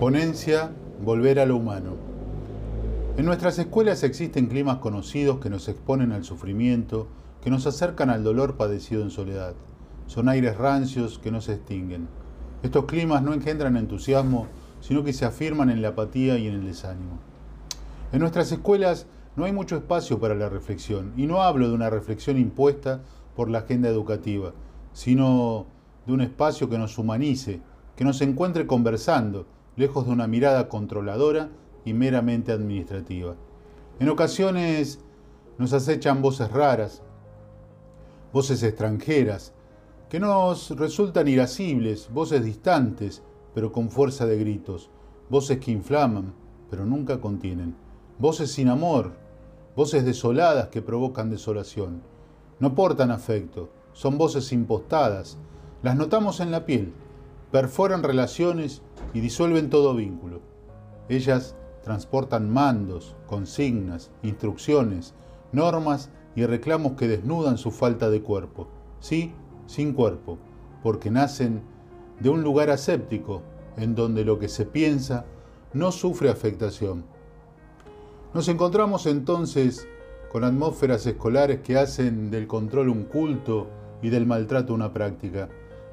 Ponencia Volver a lo humano. En nuestras escuelas existen climas conocidos que nos exponen al sufrimiento, que nos acercan al dolor padecido en soledad. Son aires rancios que no se extinguen. Estos climas no engendran entusiasmo, sino que se afirman en la apatía y en el desánimo. En nuestras escuelas no hay mucho espacio para la reflexión, y no hablo de una reflexión impuesta por la agenda educativa, sino de un espacio que nos humanice, que nos encuentre conversando, lejos de una mirada controladora y meramente administrativa. En ocasiones nos acechan voces raras, voces extranjeras, que nos resultan irascibles, voces distantes, pero con fuerza de gritos, voces que inflaman, pero nunca contienen, voces sin amor, voces desoladas que provocan desolación. No portan afecto, son voces impostadas, las notamos en la piel, perforan relaciones y disuelven todo vínculo. Ellas transportan mandos, consignas, instrucciones, normas y reclamos que desnudan su falta de cuerpo. Sí, sin cuerpo, porque nacen de un lugar aséptico en donde lo que se piensa no sufre afectación. Nos encontramos entonces con atmósferas escolares que hacen del control un culto y del maltrato una práctica.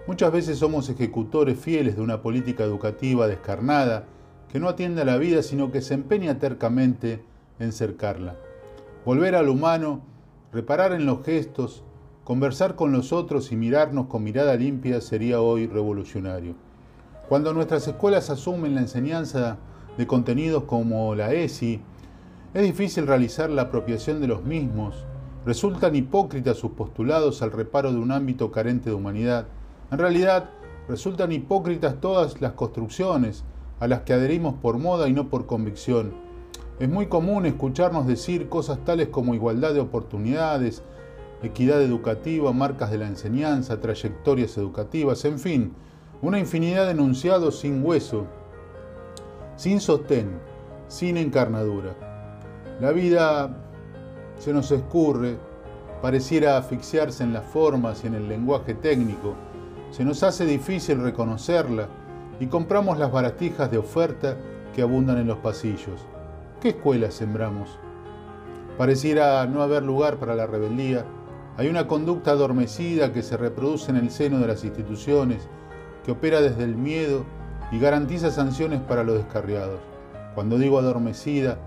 Muchas veces somos ejecutores fieles de una política educativa descarnada que no atiende a la vida sino que se empeña tercamente en cercarla. Volver al humano, reparar en los gestos, conversar con los otros y mirarnos con mirada limpia sería hoy revolucionario. Cuando nuestras escuelas asumen la enseñanza de contenidos como la ESI, es difícil realizar la apropiación de los mismos, resultan hipócritas sus postulados al reparo de un ámbito carente de humanidad, en realidad, resultan hipócritas todas las construcciones a las que adherimos por moda y no por convicción. Es muy común escucharnos decir cosas tales como igualdad de oportunidades, equidad educativa, marcas de la enseñanza, trayectorias educativas, en fin, una infinidad de enunciados sin hueso, sin sostén, sin encarnadura. La vida se nos escurre, pareciera asfixiarse en las formas y en el lenguaje técnico, se nos hace difícil reconocerla y compramos las baratijas de oferta que abundan en los pasillos. ¿Qué escuela sembramos? Pareciera no haber lugar para la rebeldía. Hay una conducta adormecida que se reproduce en el seno de las instituciones, que opera desde el miedo y garantiza sanciones para los descarriados. Cuando digo adormecida,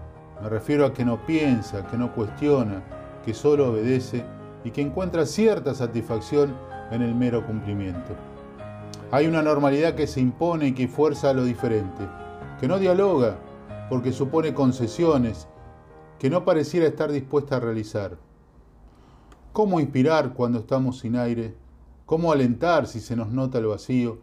me refiero a que no piensa, que no cuestiona, que solo obedece y que encuentra cierta satisfacción en el mero cumplimiento. Hay una normalidad que se impone y que fuerza a lo diferente, que no dialoga porque supone concesiones que no pareciera estar dispuesta a realizar. ¿Cómo inspirar cuando estamos sin aire? ¿Cómo alentar si se nos nota el vacío?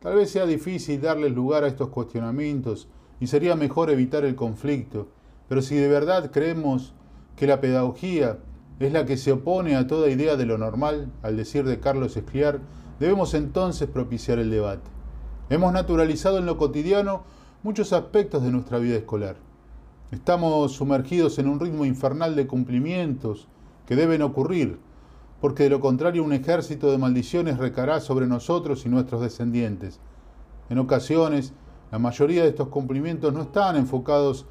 Tal vez sea difícil darles lugar a estos cuestionamientos y sería mejor evitar el conflicto, pero si de verdad creemos que la pedagogía es la que se opone a toda idea de lo normal, al decir de Carlos Escliar, debemos entonces propiciar el debate. Hemos naturalizado en lo cotidiano muchos aspectos de nuestra vida escolar. Estamos sumergidos en un ritmo infernal de cumplimientos que deben ocurrir, porque de lo contrario un ejército de maldiciones recará sobre nosotros y nuestros descendientes. En ocasiones, la mayoría de estos cumplimientos no están enfocados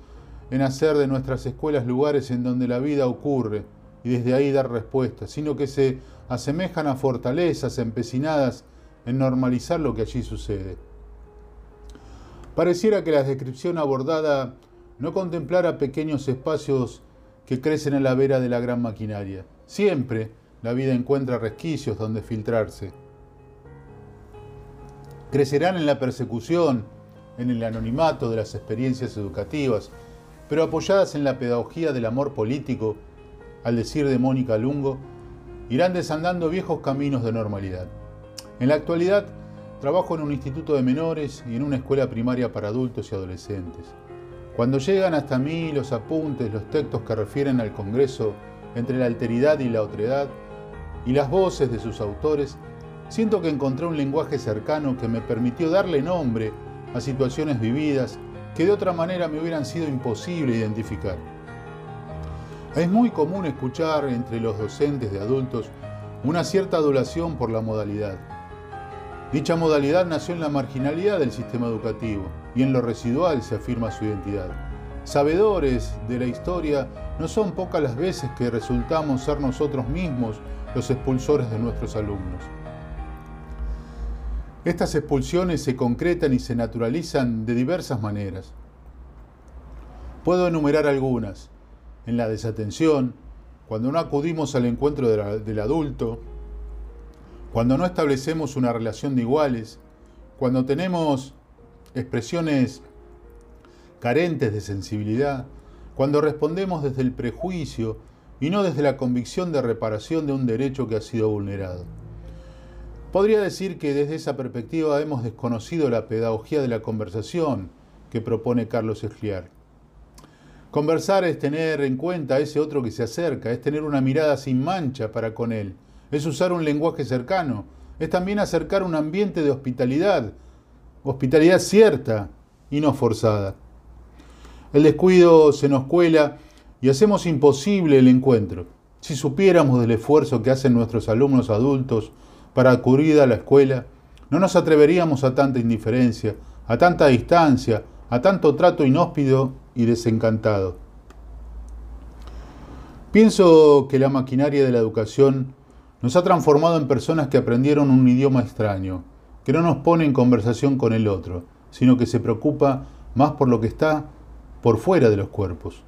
en hacer de nuestras escuelas lugares en donde la vida ocurre, y desde ahí dar respuestas, sino que se asemejan a fortalezas empecinadas en normalizar lo que allí sucede. Pareciera que la descripción abordada no contemplara pequeños espacios que crecen en la vera de la gran maquinaria. Siempre la vida encuentra resquicios donde filtrarse. Crecerán en la persecución, en el anonimato de las experiencias educativas, pero apoyadas en la pedagogía del amor político al decir de Mónica Lungo, irán desandando viejos caminos de normalidad. En la actualidad, trabajo en un instituto de menores y en una escuela primaria para adultos y adolescentes. Cuando llegan hasta mí los apuntes, los textos que refieren al Congreso entre la alteridad y la otredad, y las voces de sus autores, siento que encontré un lenguaje cercano que me permitió darle nombre a situaciones vividas que de otra manera me hubieran sido imposible identificar. Es muy común escuchar entre los docentes de adultos una cierta adulación por la modalidad. Dicha modalidad nació en la marginalidad del sistema educativo y en lo residual se afirma su identidad. Sabedores de la historia, no son pocas las veces que resultamos ser nosotros mismos los expulsores de nuestros alumnos. Estas expulsiones se concretan y se naturalizan de diversas maneras. Puedo enumerar algunas. En la desatención, cuando no acudimos al encuentro del adulto, cuando no establecemos una relación de iguales, cuando tenemos expresiones carentes de sensibilidad, cuando respondemos desde el prejuicio y no desde la convicción de reparación de un derecho que ha sido vulnerado. Podría decir que desde esa perspectiva hemos desconocido la pedagogía de la conversación que propone Carlos Escliar. Conversar es tener en cuenta a ese otro que se acerca, es tener una mirada sin mancha para con él, es usar un lenguaje cercano, es también acercar un ambiente de hospitalidad, hospitalidad cierta y no forzada. El descuido se nos cuela y hacemos imposible el encuentro. Si supiéramos del esfuerzo que hacen nuestros alumnos adultos para acudir a la escuela, no nos atreveríamos a tanta indiferencia, a tanta distancia, a tanto trato inhóspido y desencantado. Pienso que la maquinaria de la educación nos ha transformado en personas que aprendieron un idioma extraño, que no nos pone en conversación con el otro, sino que se preocupa más por lo que está por fuera de los cuerpos.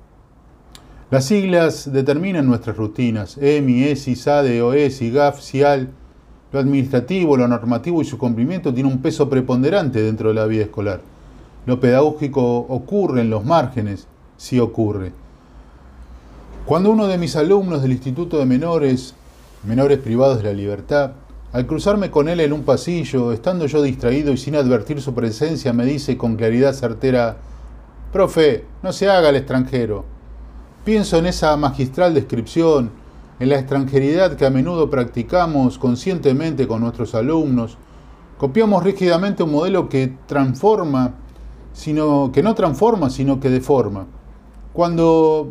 Las siglas determinan nuestras rutinas, EMI, ESI, SADE, OESI, GAF, CIAL. Lo administrativo, lo normativo y su cumplimiento tiene un peso preponderante dentro de la vida escolar. Lo pedagógico ocurre en los márgenes, sí ocurre. Cuando uno de mis alumnos del Instituto de Menores, menores privados de la libertad, al cruzarme con él en un pasillo, estando yo distraído y sin advertir su presencia, me dice con claridad certera, Profe, no se haga el extranjero. Pienso en esa magistral descripción, en la extranjeridad que a menudo practicamos conscientemente con nuestros alumnos. Copiamos rígidamente un modelo que transforma, sino que no transforma, sino que deforma. Cuando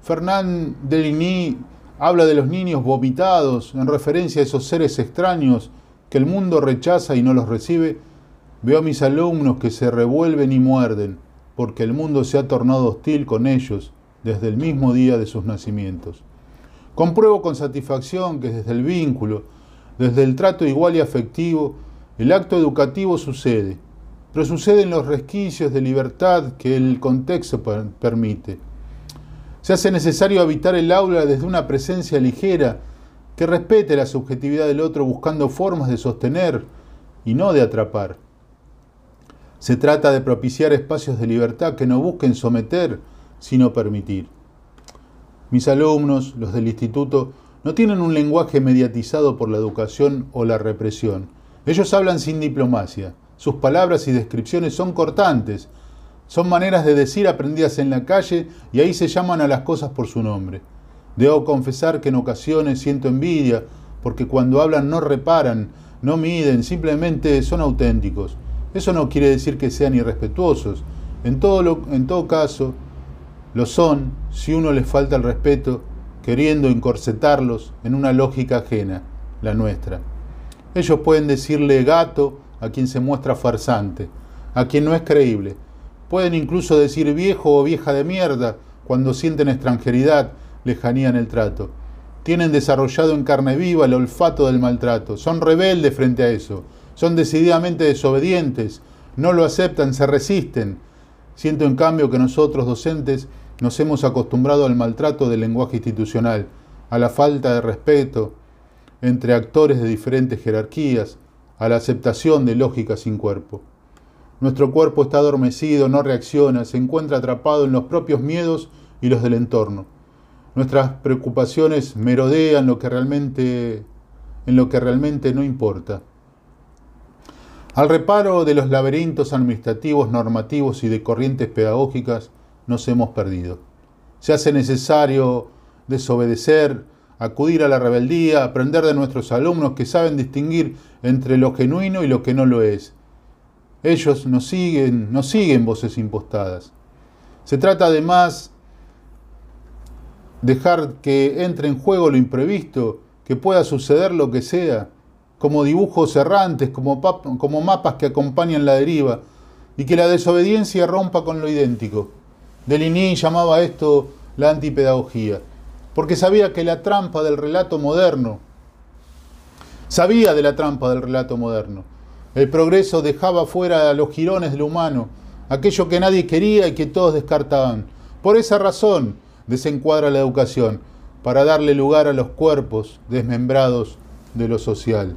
Fernand Deligny habla de los niños vomitados en referencia a esos seres extraños que el mundo rechaza y no los recibe, veo a mis alumnos que se revuelven y muerden porque el mundo se ha tornado hostil con ellos desde el mismo día de sus nacimientos. Compruebo con satisfacción que desde el vínculo, desde el trato igual y afectivo, el acto educativo sucede, pero sucede en los resquicios de libertad que el contexto permite. Se hace necesario habitar el aula desde una presencia ligera que respete la subjetividad del otro buscando formas de sostener y no de atrapar. Se trata de propiciar espacios de libertad que no busquen someter, sino permitir. Mis alumnos, los del instituto, no tienen un lenguaje mediatizado por la educación o la represión. Ellos hablan sin diplomacia. Sus palabras y descripciones son cortantes. Son maneras de decir aprendidas en la calle y ahí se llaman a las cosas por su nombre. Debo confesar que en ocasiones siento envidia porque cuando hablan no reparan, no miden, simplemente son auténticos. Eso no quiere decir que sean irrespetuosos. En todo, en todo caso, lo son si uno les falta el respeto queriendo encorsetarlos en una lógica ajena, la nuestra. Ellos pueden decirle gato a quien se muestra farsante, a quien no es creíble. Pueden incluso decir viejo o vieja de mierda cuando sienten extranjeridad, lejanía en el trato. Tienen desarrollado en carne viva el olfato del maltrato. Son rebeldes frente a eso son decididamente desobedientes, no lo aceptan, se resisten. Siento en cambio que nosotros docentes nos hemos acostumbrado al maltrato del lenguaje institucional, a la falta de respeto entre actores de diferentes jerarquías, a la aceptación de lógicas sin cuerpo. Nuestro cuerpo está adormecido, no reacciona, se encuentra atrapado en los propios miedos y los del entorno. Nuestras preocupaciones merodean lo que realmente, en lo que realmente no importa. Al reparo de los laberintos administrativos, normativos y de corrientes pedagógicas nos hemos perdido. Se hace necesario desobedecer, acudir a la rebeldía, aprender de nuestros alumnos que saben distinguir entre lo genuino y lo que no lo es. Ellos nos siguen, nos siguen voces impostadas. Se trata además dejar que entre en juego lo imprevisto, que pueda suceder lo que sea, como dibujos errantes, como, como mapas que acompañan la deriva, y que la desobediencia rompa con lo idéntico. Deligny llamaba esto la antipedagogía, porque sabía que la trampa del relato moderno, sabía de la trampa del relato moderno. El progreso dejaba fuera a los jirones de lo humano, aquello que nadie quería y que todos descartaban. Por esa razón desencuadra la educación, para darle lugar a los cuerpos desmembrados de lo social.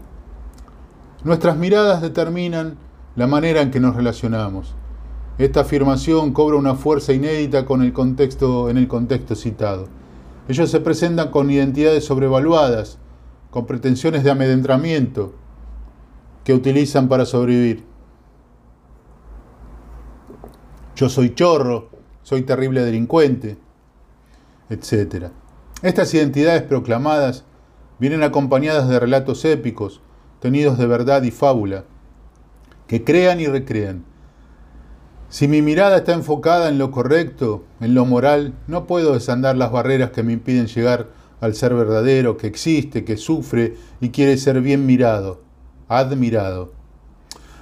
Nuestras miradas determinan la manera en que nos relacionamos. Esta afirmación cobra una fuerza inédita con el contexto, en el contexto citado. Ellos se presentan con identidades sobrevaluadas, con pretensiones de amedentramiento que utilizan para sobrevivir. Yo soy chorro, soy terrible delincuente, etc. Estas identidades proclamadas vienen acompañadas de relatos épicos, tenidos de verdad y fábula, que crean y recrean. Si mi mirada está enfocada en lo correcto, en lo moral, no puedo desandar las barreras que me impiden llegar al ser verdadero, que existe, que sufre y quiere ser bien mirado, admirado.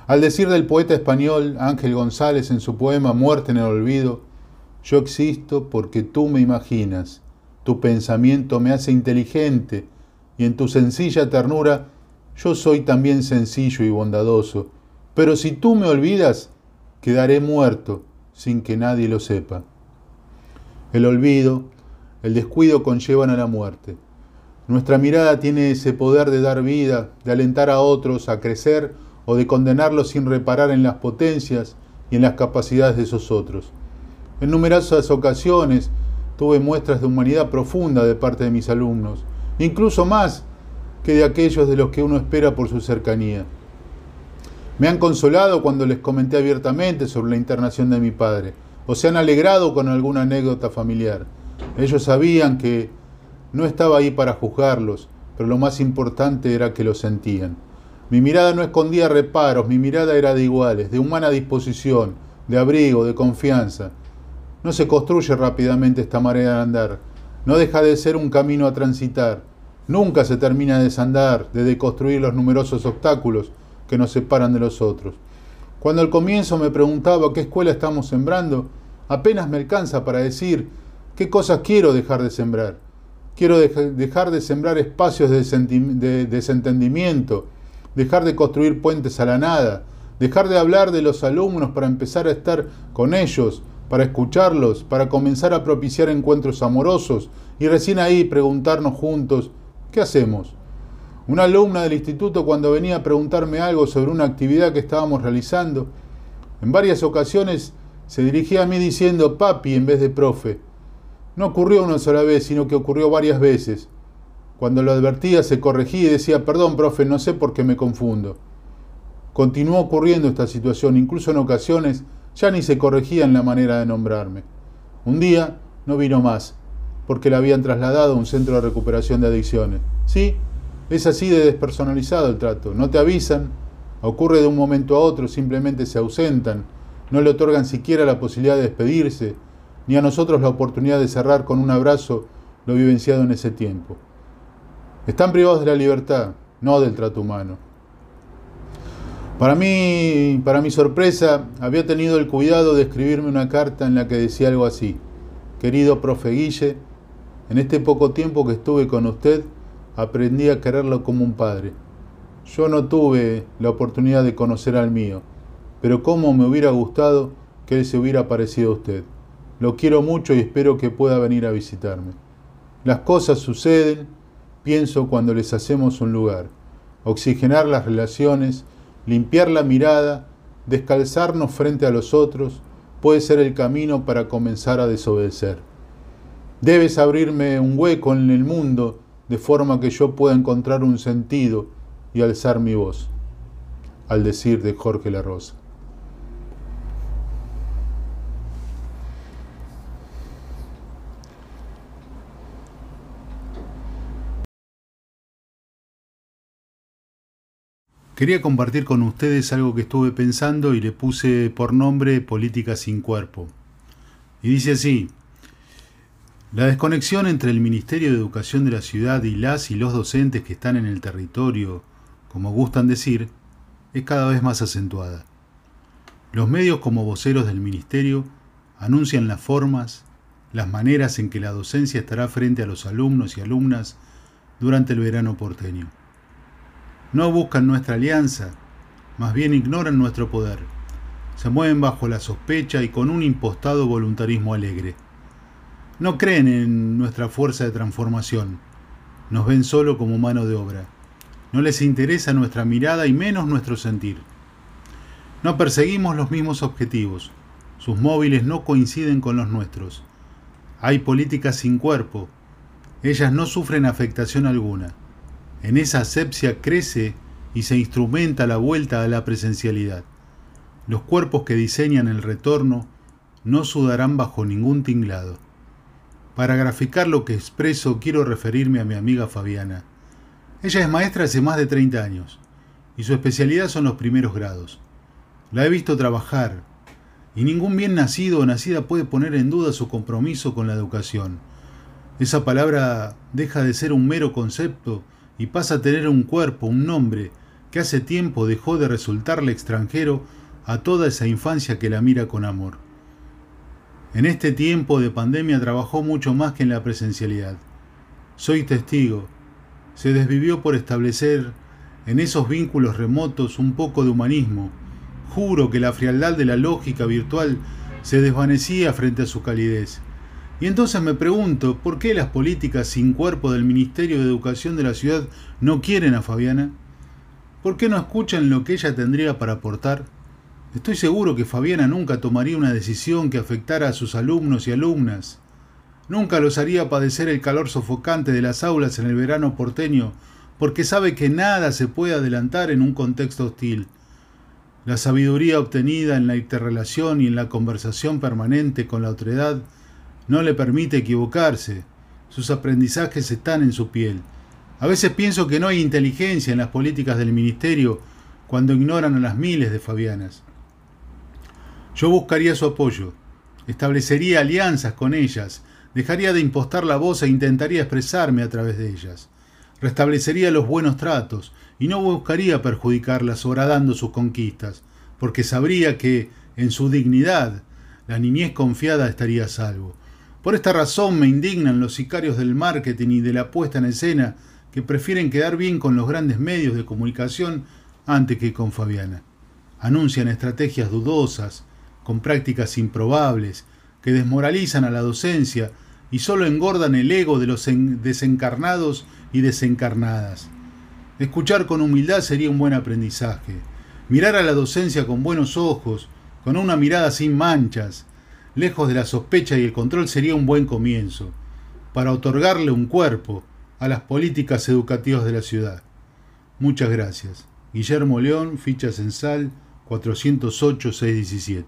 Al decir del poeta español Ángel González en su poema Muerte en el Olvido, yo existo porque tú me imaginas, tu pensamiento me hace inteligente y en tu sencilla ternura yo soy también sencillo y bondadoso, pero si tú me olvidas, quedaré muerto sin que nadie lo sepa. El olvido, el descuido conllevan a la muerte. Nuestra mirada tiene ese poder de dar vida, de alentar a otros a crecer o de condenarlos sin reparar en las potencias y en las capacidades de esos otros. En numerosas ocasiones tuve muestras de humanidad profunda de parte de mis alumnos, incluso más que de aquellos de los que uno espera por su cercanía. Me han consolado cuando les comenté abiertamente sobre la internación de mi padre, o se han alegrado con alguna anécdota familiar. Ellos sabían que no estaba ahí para juzgarlos, pero lo más importante era que lo sentían. Mi mirada no escondía reparos, mi mirada era de iguales, de humana disposición, de abrigo, de confianza. No se construye rápidamente esta manera de andar, no deja de ser un camino a transitar, Nunca se termina de desandar, de deconstruir los numerosos obstáculos que nos separan de los otros. Cuando al comienzo me preguntaba qué escuela estamos sembrando, apenas me alcanza para decir qué cosas quiero dejar de sembrar. Quiero dejar de sembrar espacios de desentendimiento, dejar de construir puentes a la nada, dejar de hablar de los alumnos para empezar a estar con ellos, para escucharlos, para comenzar a propiciar encuentros amorosos y recién ahí preguntarnos juntos ¿Qué hacemos? Una alumna del instituto cuando venía a preguntarme algo sobre una actividad que estábamos realizando, en varias ocasiones se dirigía a mí diciendo papi en vez de profe. No ocurrió una sola vez, sino que ocurrió varias veces. Cuando lo advertía se corregía y decía, perdón, profe, no sé por qué me confundo. Continuó ocurriendo esta situación, incluso en ocasiones ya ni se corregía en la manera de nombrarme. Un día no vino más porque la habían trasladado a un centro de recuperación de adicciones. Sí, es así de despersonalizado el trato. No te avisan, ocurre de un momento a otro, simplemente se ausentan, no le otorgan siquiera la posibilidad de despedirse, ni a nosotros la oportunidad de cerrar con un abrazo lo vivenciado en ese tiempo. Están privados de la libertad, no del trato humano. Para mí, para mi sorpresa, había tenido el cuidado de escribirme una carta en la que decía algo así. Querido profe Guille, en este poco tiempo que estuve con usted, aprendí a quererlo como un padre. Yo no tuve la oportunidad de conocer al mío, pero cómo me hubiera gustado que él se hubiera parecido a usted. Lo quiero mucho y espero que pueda venir a visitarme. Las cosas suceden, pienso, cuando les hacemos un lugar. Oxigenar las relaciones, limpiar la mirada, descalzarnos frente a los otros, puede ser el camino para comenzar a desobedecer. Debes abrirme un hueco en el mundo de forma que yo pueda encontrar un sentido y alzar mi voz, al decir de Jorge La Rosa. Quería compartir con ustedes algo que estuve pensando y le puse por nombre Política sin cuerpo. Y dice así, la desconexión entre el Ministerio de Educación de la ciudad y las y los docentes que están en el territorio como gustan decir, es cada vez más acentuada. Los medios como voceros del Ministerio anuncian las formas, las maneras en que la docencia estará frente a los alumnos y alumnas durante el verano porteño. No buscan nuestra alianza, más bien ignoran nuestro poder. Se mueven bajo la sospecha y con un impostado voluntarismo alegre. No creen en nuestra fuerza de transformación. Nos ven solo como mano de obra. No les interesa nuestra mirada y menos nuestro sentir. No perseguimos los mismos objetivos. Sus móviles no coinciden con los nuestros. Hay políticas sin cuerpo. Ellas no sufren afectación alguna. En esa asepsia crece y se instrumenta la vuelta a la presencialidad. Los cuerpos que diseñan el retorno no sudarán bajo ningún tinglado. Para graficar lo que expreso quiero referirme a mi amiga Fabiana. Ella es maestra hace más de 30 años y su especialidad son los primeros grados. La he visto trabajar, y ningún bien nacido o nacida puede poner en duda su compromiso con la educación. Esa palabra deja de ser un mero concepto y pasa a tener un cuerpo, un nombre, que hace tiempo dejó de resultarle extranjero a toda esa infancia que la mira con amor. En este tiempo de pandemia trabajó mucho más que en la presencialidad. Soy testigo. Se desvivió por establecer en esos vínculos remotos un poco de humanismo, Juro que la frialdad de la lógica virtual se desvanecía frente a su calidez. Y entonces me pregunto, ¿por qué las políticas sin cuerpo del Ministerio de Educación de la ciudad no quieren a Fabiana? ¿Por qué no escuchan lo que ella tendría para aportar? Estoy seguro que Fabiana nunca tomaría una decisión que afectara a sus alumnos y alumnas. Nunca los haría padecer el calor sofocante de las aulas en el verano porteño, porque sabe que nada se puede adelantar en un contexto hostil. La sabiduría obtenida en la interrelación y en la conversación permanente con la otredad no le permite equivocarse. Sus aprendizajes están en su piel. A veces pienso que no hay inteligencia en las políticas del ministerio cuando ignoran a las miles de Fabianas. Yo buscaría su apoyo, establecería alianzas con ellas, dejaría de impostar la voz e intentaría expresarme a través de ellas. Restablecería los buenos tratos, y no buscaría perjudicarlas horadando sus conquistas, porque sabría que, en su dignidad, la niñez confiada estaría a salvo. Por esta razón me indignan los sicarios del marketing y de la puesta en escena que prefieren quedar bien con los grandes medios de comunicación antes que con Fabiana. Anuncian estrategias dudosas, con prácticas improbables, que desmoralizan a la docencia y solo engordan el ego de los desencarnados y desencarnadas. Escuchar con humildad sería un buen aprendizaje. Mirar a la docencia con buenos ojos, con una mirada sin manchas, lejos de la sospecha y el control sería un buen comienzo, para otorgarle un cuerpo a las políticas educativas de la ciudad. Muchas gracias. Guillermo León, ficha censal 408-617.